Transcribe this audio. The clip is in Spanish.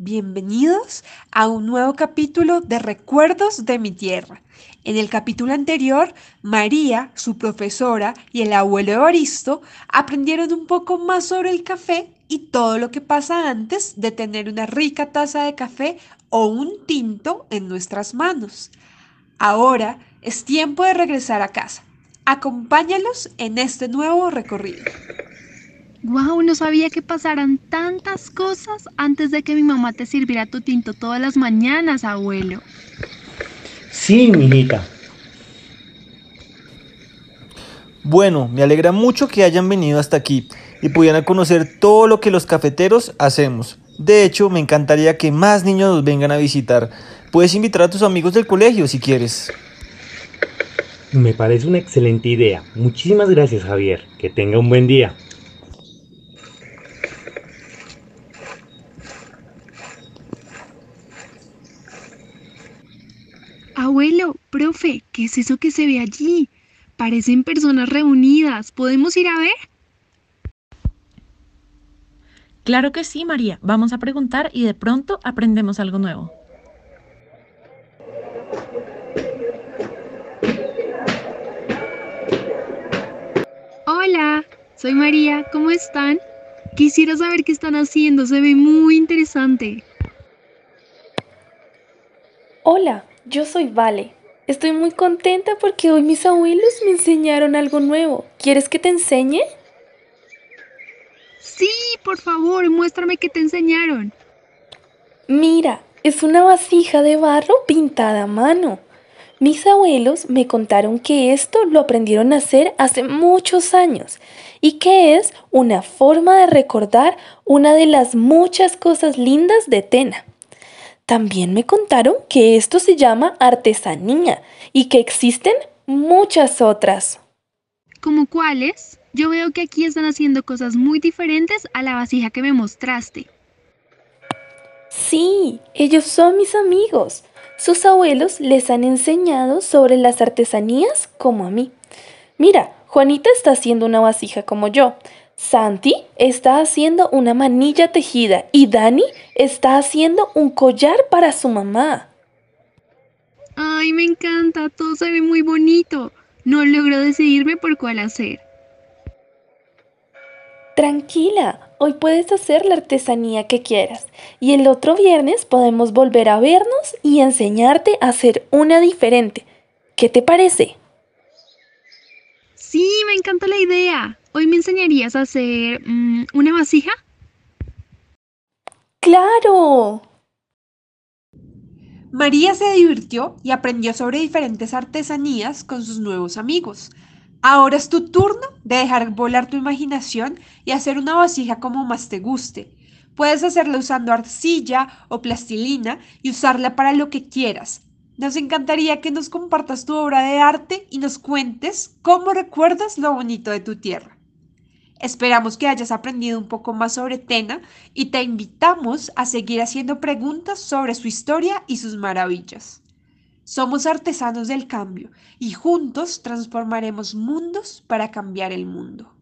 Bienvenidos a un nuevo capítulo de Recuerdos de mi tierra. En el capítulo anterior, María, su profesora y el abuelo Evaristo aprendieron un poco más sobre el café y todo lo que pasa antes de tener una rica taza de café o un tinto en nuestras manos. Ahora es tiempo de regresar a casa. Acompáñalos en este nuevo recorrido. Wow, no sabía que pasaran tantas cosas antes de que mi mamá te sirviera tu tinto todas las mañanas, abuelo. Sí, mijita. Bueno, me alegra mucho que hayan venido hasta aquí y pudieran conocer todo lo que los cafeteros hacemos. De hecho, me encantaría que más niños nos vengan a visitar. Puedes invitar a tus amigos del colegio si quieres. Me parece una excelente idea. Muchísimas gracias, Javier. Que tenga un buen día. Abuelo, profe, ¿qué es eso que se ve allí? Parecen personas reunidas. ¿Podemos ir a ver? Claro que sí, María. Vamos a preguntar y de pronto aprendemos algo nuevo. Hola, soy María. ¿Cómo están? Quisiera saber qué están haciendo. Se ve muy interesante. Hola, yo soy Vale. Estoy muy contenta porque hoy mis abuelos me enseñaron algo nuevo. ¿Quieres que te enseñe? Sí, por favor, muéstrame qué te enseñaron. Mira, es una vasija de barro pintada a mano. Mis abuelos me contaron que esto lo aprendieron a hacer hace muchos años y que es una forma de recordar una de las muchas cosas lindas de Tena. También me contaron que esto se llama artesanía y que existen muchas otras. ¿Cómo cuáles? Yo veo que aquí están haciendo cosas muy diferentes a la vasija que me mostraste. Sí, ellos son mis amigos. Sus abuelos les han enseñado sobre las artesanías como a mí. Mira, Juanita está haciendo una vasija como yo. Santi está haciendo una manilla tejida y Dani está haciendo un collar para su mamá. Ay, me encanta, todo se ve muy bonito. No logro decidirme por cuál hacer. Tranquila, hoy puedes hacer la artesanía que quieras y el otro viernes podemos volver a vernos y enseñarte a hacer una diferente. ¿Qué te parece? Sí, me encanta la idea. ¿Hoy me enseñarías a hacer mm, una vasija? ¡Claro! María se divirtió y aprendió sobre diferentes artesanías con sus nuevos amigos. Ahora es tu turno de dejar volar tu imaginación y hacer una vasija como más te guste. Puedes hacerla usando arcilla o plastilina y usarla para lo que quieras. Nos encantaría que nos compartas tu obra de arte y nos cuentes cómo recuerdas lo bonito de tu tierra. Esperamos que hayas aprendido un poco más sobre Tena y te invitamos a seguir haciendo preguntas sobre su historia y sus maravillas. Somos artesanos del cambio y juntos transformaremos mundos para cambiar el mundo.